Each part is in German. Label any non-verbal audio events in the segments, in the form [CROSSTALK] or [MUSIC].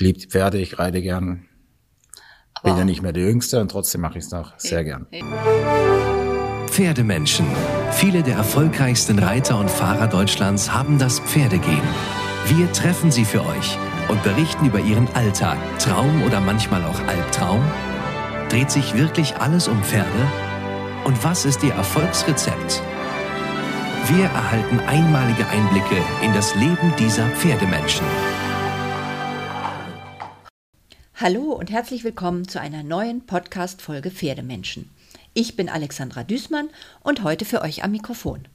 liebe die Pferde, ich reite gern. Bin ja nicht mehr der Jüngste und trotzdem mache ich es noch sehr gern. Pferdemenschen. Viele der erfolgreichsten Reiter und Fahrer Deutschlands haben das Pferdegehen. Wir treffen sie für euch und berichten über ihren Alltag, Traum oder manchmal auch Albtraum. Dreht sich wirklich alles um Pferde? Und was ist ihr Erfolgsrezept? Wir erhalten einmalige Einblicke in das Leben dieser Pferdemenschen. Hallo und herzlich willkommen zu einer neuen Podcast-Folge Pferdemenschen. Ich bin Alexandra Düßmann und heute für euch am Mikrofon.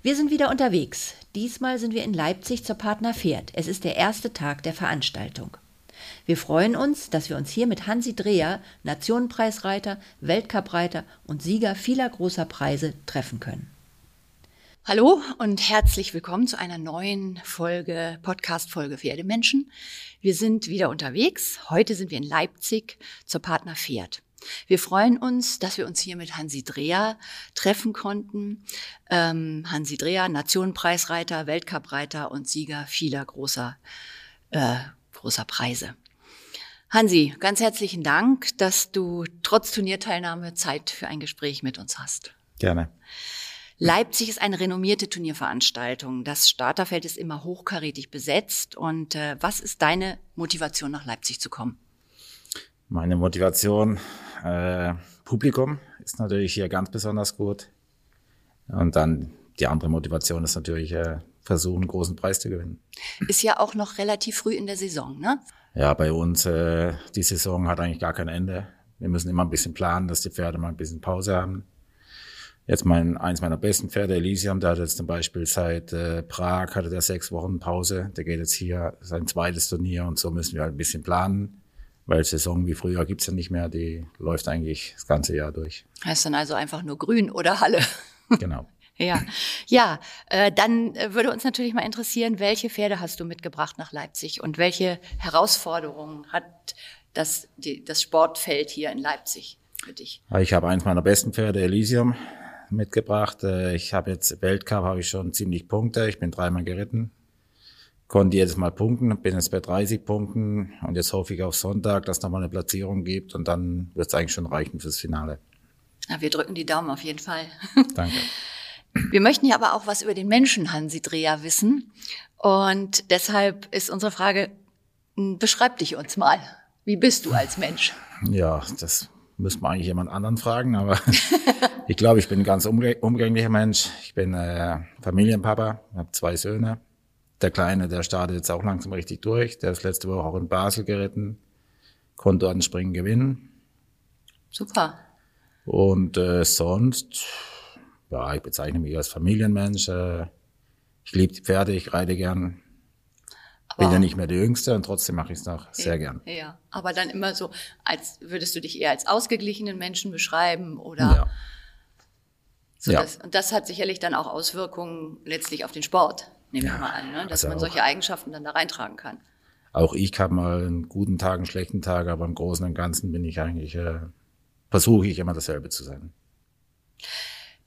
Wir sind wieder unterwegs. Diesmal sind wir in Leipzig zur Partner Pferd. Es ist der erste Tag der Veranstaltung. Wir freuen uns, dass wir uns hier mit Hansi Dreher, Nationenpreisreiter, Weltcupreiter und Sieger vieler großer Preise treffen können. Hallo und herzlich willkommen zu einer neuen Folge, Podcast-Folge Pferdemenschen. Wir sind wieder unterwegs. Heute sind wir in Leipzig zur Partner Pferd. Wir freuen uns, dass wir uns hier mit Hansi Dreher treffen konnten. Ähm, Hansi Dreher, Nationenpreisreiter, Weltcupreiter und Sieger vieler großer, äh, großer Preise. Hansi, ganz herzlichen Dank, dass du trotz Turnierteilnahme Zeit für ein Gespräch mit uns hast. Gerne. Leipzig ist eine renommierte Turnierveranstaltung. Das Starterfeld ist immer hochkarätig besetzt. Und äh, was ist deine Motivation, nach Leipzig zu kommen? Meine Motivation, äh, Publikum ist natürlich hier ganz besonders gut. Und dann die andere Motivation ist natürlich äh, versuchen, einen großen Preis zu gewinnen. Ist ja auch noch relativ früh in der Saison, ne? Ja, bei uns, äh, die Saison hat eigentlich gar kein Ende. Wir müssen immer ein bisschen planen, dass die Pferde mal ein bisschen Pause haben. Jetzt mein, eins meiner besten Pferde, Elysium, der hat jetzt zum Beispiel seit äh, Prag, hatte der sechs Wochen Pause. Der geht jetzt hier sein zweites Turnier und so müssen wir halt ein bisschen planen. Weil Saison wie früher gibt's ja nicht mehr, die läuft eigentlich das ganze Jahr durch. Heißt dann also einfach nur Grün oder Halle? [LAUGHS] Genau. ja, ja. Äh, dann äh, würde uns natürlich mal interessieren, welche Pferde hast du mitgebracht nach Leipzig und welche Herausforderungen hat das, die, das Sportfeld hier in Leipzig für dich? Ich habe eins meiner besten Pferde, Elysium mitgebracht. Äh, ich habe jetzt Weltcup, habe ich schon ziemlich Punkte. Ich bin dreimal geritten. Konnte jedes Mal punkten, bin jetzt bei 30 Punkten und jetzt hoffe ich auf Sonntag, dass nochmal eine Platzierung gibt und dann wird es eigentlich schon reichen fürs Finale. Ja, wir drücken die Daumen auf jeden Fall. [LAUGHS] Danke. Wir möchten ja aber auch was über den Menschen Hansi Dreher wissen. Und deshalb ist unsere Frage, hm, beschreib dich uns mal. Wie bist du als Mensch? Ja, das müsste man eigentlich jemand anderen fragen, aber [LAUGHS] ich glaube, ich bin ein ganz umgänglicher Mensch. Ich bin äh, Familienpapa, habe zwei Söhne. Der Kleine, der startet jetzt auch langsam richtig durch. Der ist letzte Woche auch in Basel geritten, konnte an Springen gewinnen. Super. Und äh, sonst, ja, ich bezeichne mich als Familienmensch. Äh, ich liebe die Pferde, ich reite gern. Bin ja nicht mehr der Jüngste und trotzdem mache ich es noch sehr gern. Ja, aber dann immer so, als würdest du dich eher als ausgeglichenen Menschen beschreiben oder Ja. So Ja. das, und das hat sicherlich dann auch Auswirkungen letztlich auf den Sport, nehme ich Ja, mal an, ne? dass also man solche Eigenschaften dann da reintragen kann. Auch ich habe mal einen guten Tag, einen schlechten Tag, aber im Großen und Ganzen bin ich eigentlich, äh, versuche ich immer dasselbe zu sein.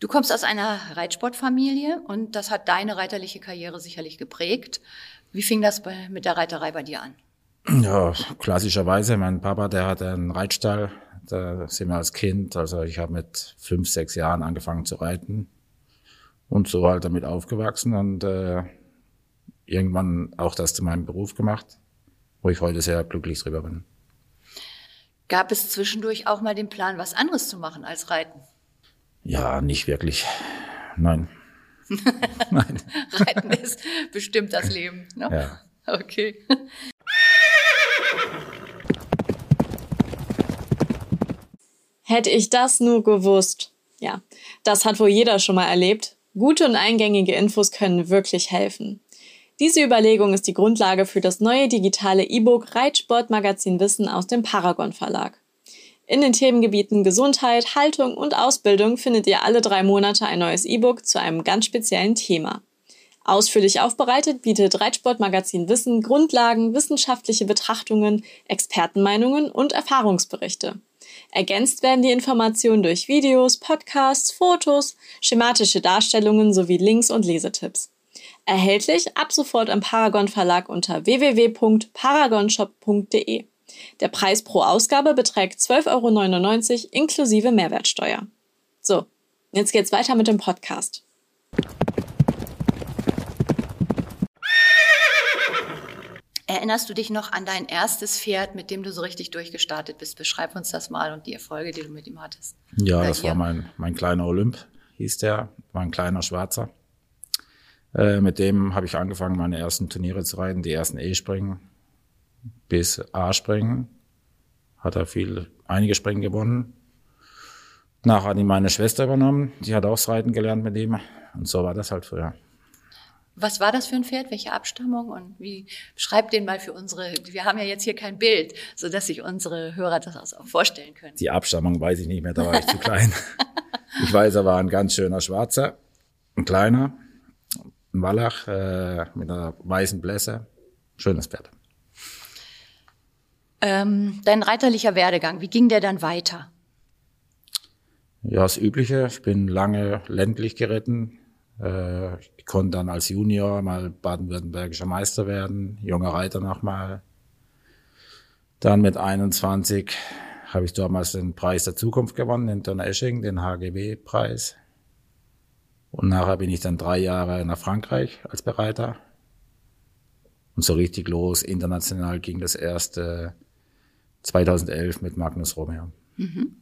Du kommst aus einer Reitsportfamilie und das hat deine reiterliche Karriere sicherlich geprägt. Wie fing das bei, mit der Reiterei bei dir an? Ja, klassischerweise, mein Papa, der hatte einen Reitstall, da sind wir als Kind, also ich habe mit fünf, sechs Jahren angefangen zu reiten und so halt damit aufgewachsen und äh, irgendwann auch das zu meinem Beruf gemacht, wo ich heute sehr glücklich drüber bin. Gab es zwischendurch auch mal den Plan, was anderes zu machen als Reiten? Ja, nicht wirklich. Nein. [LAUGHS] [LAUGHS] Nein. Reiten ist bestimmt das Leben. Ne? Ja. Okay. Hätte ich das nur gewusst. Ja, das hat wohl jeder schon mal erlebt. Gute und eingängige Infos können wirklich helfen. Diese Überlegung ist die Grundlage für das neue digitale E-Book Reitsportmagazin Wissen aus dem Paragon Verlag. In den Themengebieten Gesundheit, Haltung und Ausbildung findet ihr alle drei Monate ein neues E-Book zu einem ganz speziellen Thema. Ausführlich aufbereitet bietet Reitsportmagazin Wissen Grundlagen, wissenschaftliche Betrachtungen, Expertenmeinungen und Erfahrungsberichte. Ergänzt werden die Informationen durch Videos, Podcasts, Fotos, schematische Darstellungen sowie Links und Lesetipps. Erhältlich ab sofort im Paragon Verlag unter www.paragonshop.de. Der Preis pro Ausgabe beträgt 12,99 Euro inklusive Mehrwertsteuer. So, jetzt geht's weiter mit dem Podcast. Erinnerst du dich noch an dein erstes Pferd, mit dem du so richtig durchgestartet bist? Beschreib uns das mal und die Erfolge, die du mit ihm hattest. Ja, Oder das ihr? war mein, mein kleiner Olymp, hieß der. War ein kleiner Schwarzer. Äh, mit dem habe ich angefangen, meine ersten Turniere zu reiten, die ersten E-Springen bis A-Springen. Hat er viel, einige Springen gewonnen. Nachher hat ihn meine Schwester übernommen. Die hat auch das Reiten gelernt mit ihm. Und so war das halt früher. Was war das für ein Pferd? Welche Abstammung? Und wie schreibt den mal für unsere, wir haben ja jetzt hier kein Bild, so dass sich unsere Hörer das auch vorstellen können. Die Abstammung weiß ich nicht mehr, da war ich zu klein. [LAUGHS] Ich weiß, er war ein ganz schöner Schwarzer, ein kleiner, ein Wallach äh, mit einer weißen Blässe. Schönes Pferd. Ähm, dein reiterlicher Werdegang, wie ging der dann weiter? Ja, das Übliche. Ich bin lange ländlich geritten, äh, ich konnte dann als Junior mal baden-württembergischer Meister werden, junger Reiter nochmal. Dann mit 21 habe ich damals den Preis der Zukunft gewonnen in Donaueschingen, den HGW-Preis. Und nachher bin ich dann drei Jahre nach Frankreich als Bereiter. Und so richtig los, international ging das erste 2011 mit Magnus Romeo. Mhm.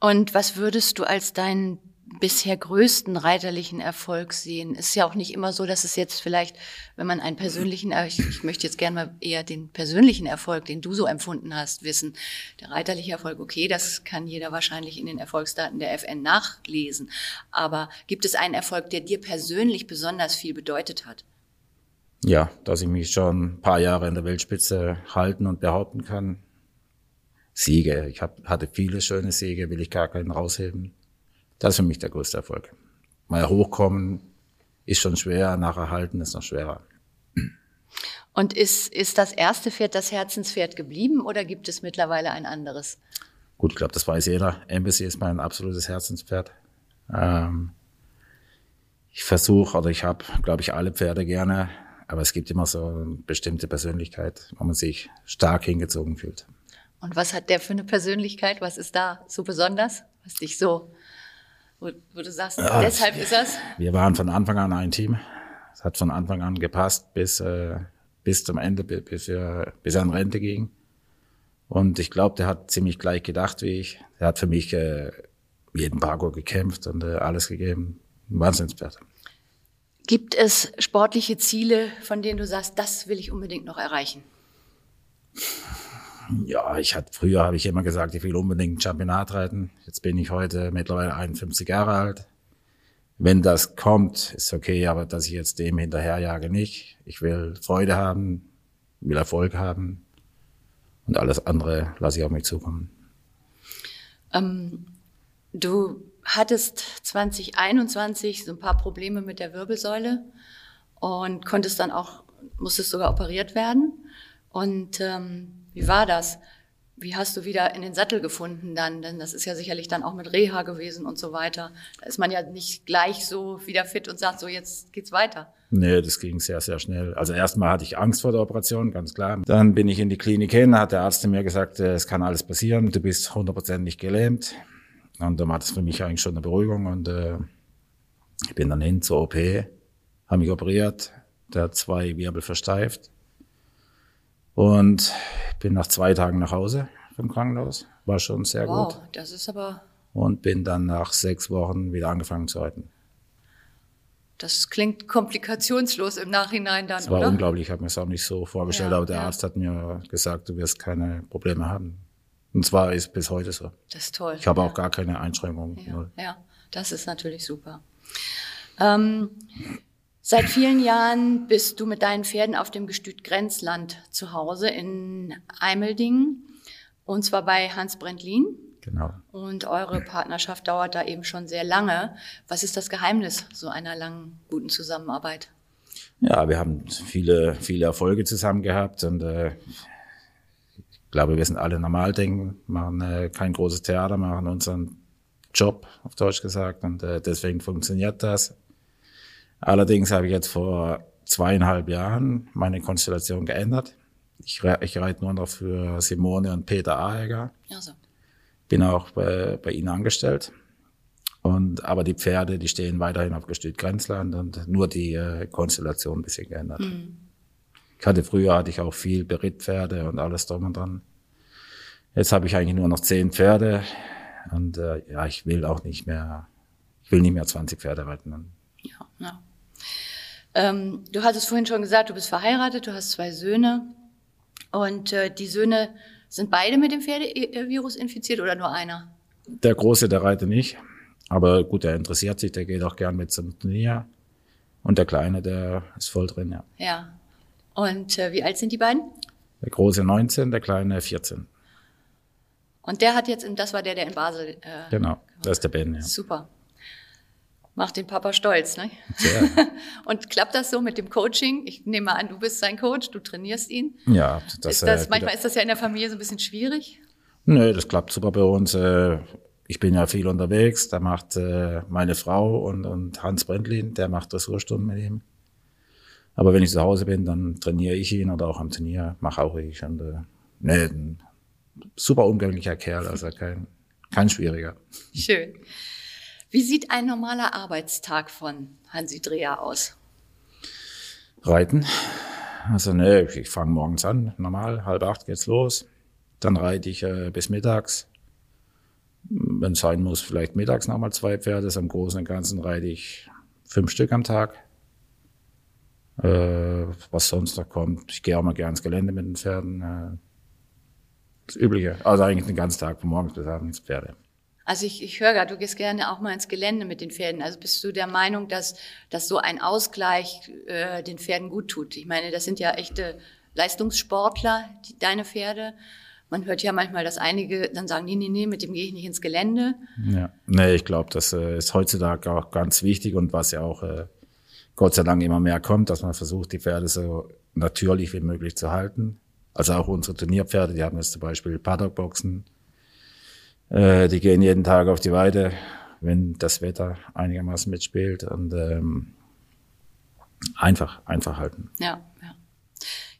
Und was würdest du als deinen bisher größten reiterlichen Erfolg sehen? Ist ja auch nicht immer so, dass es jetzt vielleicht, wenn man einen persönlichen, ich, ich möchte jetzt gerne mal eher den persönlichen Erfolg, den du so empfunden hast, wissen. Der reiterliche Erfolg, okay, das kann jeder wahrscheinlich in den Erfolgsdaten der FN nachlesen. Aber gibt es einen Erfolg, der dir persönlich besonders viel bedeutet hat? Ja, dass ich mich schon ein paar Jahre in der Weltspitze halten und behaupten kann. Siege. Ich hab, hatte viele schöne Siege, will ich gar keinen rausheben. Das ist für mich der größte Erfolg. Mal hochkommen ist schon schwer, nachher halten ist noch schwerer. Und ist, ist das erste Pferd das Herzenspferd geblieben oder gibt es mittlerweile ein anderes? Gut, ich glaube, das weiß jeder. Embassy ist mein absolutes Herzenspferd. Ähm, ich versuche oder ich habe, glaube ich, alle Pferde gerne, aber es gibt immer so eine bestimmte Persönlichkeit, wo man sich stark hingezogen fühlt. Und was hat der für eine Persönlichkeit? Was ist da so besonders, was dich so wo, wo du sagst, ja, deshalb ist das? Wir waren von Anfang an ein Team. Es hat von Anfang an gepasst bis, äh, bis zum Ende, bis, wir, bis er in Rente ging. Und ich glaube, der hat ziemlich gleich gedacht wie ich. Er hat für mich äh, jeden Parkour gekämpft und äh, alles gegeben. Ein Wahnsinnspferd. Gibt es sportliche Ziele, von denen du sagst, das will ich unbedingt noch erreichen? Ja, ich hatte früher habe ich immer gesagt, ich will unbedingt ein Championat reiten. Jetzt bin ich heute mittlerweile 51 Jahre alt. Wenn das kommt, ist okay, aber dass ich jetzt dem hinterherjage nicht. Ich will Freude haben, will Erfolg haben und alles andere lasse ich auf mich zukommen. Ähm, du hattest 2021 so ein paar Probleme mit der Wirbelsäule und konntest dann auch, musstest sogar operiert werden. Und ähm, wie war das? Wie hast du wieder in den Sattel gefunden dann? Denn das ist ja sicherlich dann auch mit Reha gewesen und so weiter. Da ist man ja nicht gleich so wieder fit und sagt, so jetzt geht's weiter. Nee, das ging sehr, sehr schnell. Also erstmal hatte ich Angst vor der Operation, ganz klar. Dann bin ich in die Klinik hin, hat der Arzt mir gesagt, äh, es kann alles passieren, du bist 100% nicht gelähmt. Und dann war das für mich eigentlich schon eine Beruhigung und äh, ich bin dann hin zur OP, habe mich operiert, der hat zwei Wirbel versteift und bin nach zwei Tagen nach Hause vom Krankenhaus. War schon sehr wow, gut. Wow, das ist aber. Und bin dann nach sechs Wochen wieder angefangen zu reiten. Das klingt komplikationslos im Nachhinein dann, Das war oder? unglaublich, ich habe mir es auch nicht so vorgestellt, ja, aber der ja. Arzt hat mir gesagt, du wirst keine Probleme haben. Und zwar ist bis heute so. Das ist toll. Ich habe ja. auch gar keine Einschränkungen. Ja, ja, das ist natürlich super. Ähm, Seit vielen Jahren bist du mit deinen Pferden auf dem Gestüt Grenzland zu Hause in Eimeldingen und zwar bei Hans Brentlin. Genau. Und eure Partnerschaft dauert da eben schon sehr lange. Was ist das Geheimnis so einer langen, guten Zusammenarbeit? Ja, wir haben viele, viele Erfolge zusammen gehabt und äh, ich glaube, wir sind alle normal denken, machen äh, kein großes Theater, machen unseren Job, auf Deutsch gesagt, und äh, deswegen funktioniert das. Allerdings habe ich jetzt vor zweieinhalb Jahren meine Konstellation geändert. Ich, ich reite nur noch für Simone und Peter Aeger. Also. Bin auch bei, bei ihnen angestellt. Und, aber die Pferde, die stehen weiterhin auf Gestüt Grenzland und nur die äh, Konstellation ein bisschen geändert. Mhm. Ich hatte früher hatte ich auch viel Berittpferde und alles drum und dran. Jetzt habe ich eigentlich nur noch zehn Pferde und äh, ja, ich will auch nicht mehr, ich will nicht mehr 20 Pferde reiten. Ja, ja. Ähm, du hattest vorhin schon gesagt, du bist verheiratet, du hast zwei Söhne und äh, die Söhne sind beide mit dem Pferdevirus infiziert oder nur einer? Der Große, der reitet nicht. Aber gut, der interessiert sich, der geht auch gern mit zum Turnier. Und der Kleine, der ist voll drin, ja. Ja. Und äh, wie alt sind die beiden? Der Große 19, der Kleine 14. Und der hat jetzt, das war der, der in Basel. Äh, genau, das ist der Ben, ja. Super. Macht den Papa stolz, ne? Sehr. [LAUGHS] Und klappt das so mit dem Coaching? Ich nehme mal an, du bist sein Coach, du trainierst ihn. Ja, das, ist das äh, manchmal ist das ja in der Familie so ein bisschen schwierig. Nö, das klappt super bei uns. Äh, ich bin ja viel unterwegs, da macht äh, meine Frau und, und Hans Brentlin, der macht Dressurstunden mit ihm. Aber wenn ich zu Hause bin, dann trainiere ich ihn oder auch am Turnier, mache auch ich. Und, äh, nee, ein super umgänglicher Kerl, also kein, kein schwieriger. Schön. Wie sieht ein normaler Arbeitstag von Hansi Dreher aus? Reiten. Also ne, ich fange morgens an, normal, halb acht geht's los. Dann reite ich äh, bis mittags wenn es sein muss, vielleicht mittags nochmal zwei Pferde. Im Großen und Ganzen reite ich fünf Stück am Tag. Äh, was sonst noch kommt. Ich gehe auch mal gerne ins Gelände mit den Pferden. Äh, das Übliche. Also eigentlich den ganzen Tag, von morgens bis abends Pferde. Also ich, ich höre gerade, du gehst gerne auch mal ins Gelände mit den Pferden. Also bist du der Meinung, dass, dass so ein Ausgleich äh, den Pferden gut tut? Ich meine, das sind ja echte Leistungssportler, die, deine Pferde. Man hört ja manchmal, dass einige dann sagen, nee, nee, nee, mit dem gehe ich nicht ins Gelände. Ja, nee, ich glaube, das äh, ist heutzutage auch ganz wichtig und was ja auch äh, Gott sei Dank immer mehr kommt, dass man versucht, die Pferde so natürlich wie möglich zu halten. Also auch unsere Turnierpferde, die haben jetzt zum Beispiel Paddockboxen. Äh, die gehen jeden Tag auf die Weide, wenn das Wetter einigermaßen mitspielt und ähm, einfach, einfach halten. Ja, ja.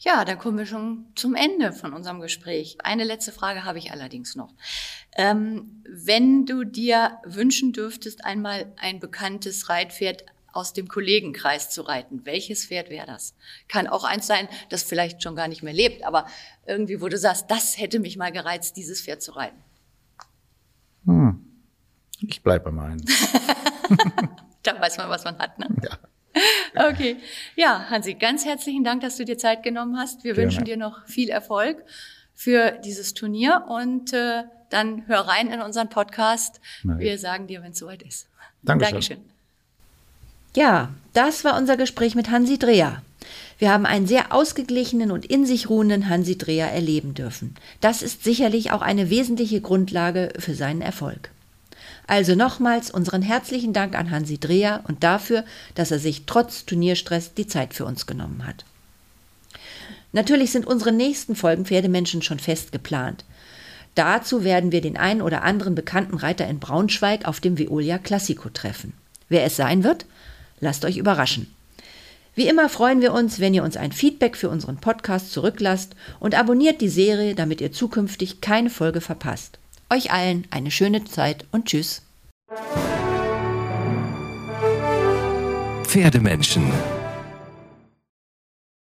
Ja, dann kommen wir schon zum Ende von unserem Gespräch. Eine letzte Frage habe ich allerdings noch. Ähm, wenn du dir wünschen dürftest, einmal ein bekanntes Reitpferd aus dem Kollegenkreis zu reiten, welches Pferd wäre das? Kann auch eins sein, das vielleicht schon gar nicht mehr lebt, aber irgendwie, wo du sagst, das hätte mich mal gereizt, dieses Pferd zu reiten. Hm. Ich bleibe bei meinen. [LAUGHS] da weiß man, was man hat, ne? Ja. Okay. Ja, Hansi, ganz herzlichen Dank, dass du dir Zeit genommen hast. Wir Gerne. wünschen dir noch viel Erfolg für dieses Turnier und äh, dann hör rein in unseren Podcast. Nein. Wir sagen dir, wenn es soweit ist. Dankeschön. Dankeschön. Ja, das war unser Gespräch mit Hansi Dreher. Wir haben einen sehr ausgeglichenen und in sich ruhenden Hansi Dreher erleben dürfen. Das ist sicherlich auch eine wesentliche Grundlage für seinen Erfolg. Also nochmals unseren herzlichen Dank an Hansi Dreher und dafür, dass er sich trotz Turnierstress die Zeit für uns genommen hat. Natürlich sind unsere nächsten Folgen Pferdemenschen schon fest geplant. Dazu werden wir den einen oder anderen bekannten Reiter in Braunschweig auf dem Veolia Classico treffen. Wer es sein wird, lasst euch überraschen. Wie immer freuen wir uns, wenn ihr uns ein Feedback für unseren Podcast zurücklasst und abonniert die Serie, damit ihr zukünftig keine Folge verpasst. Euch allen eine schöne Zeit und tschüss. Pferdemenschen